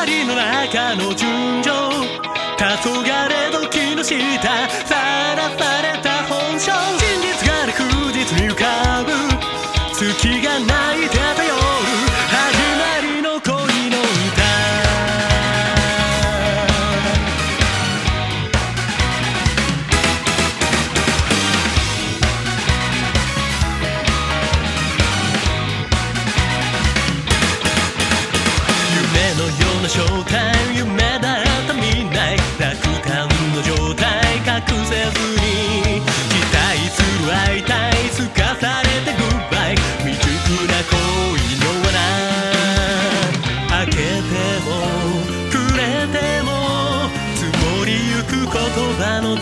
光の中の純情。黄昏時の下正体夢だった未来楽落の状態隠せずに期待する会いたいすかされてグッバイ未熟な恋の罠開けてもくれても積もりゆく言葉の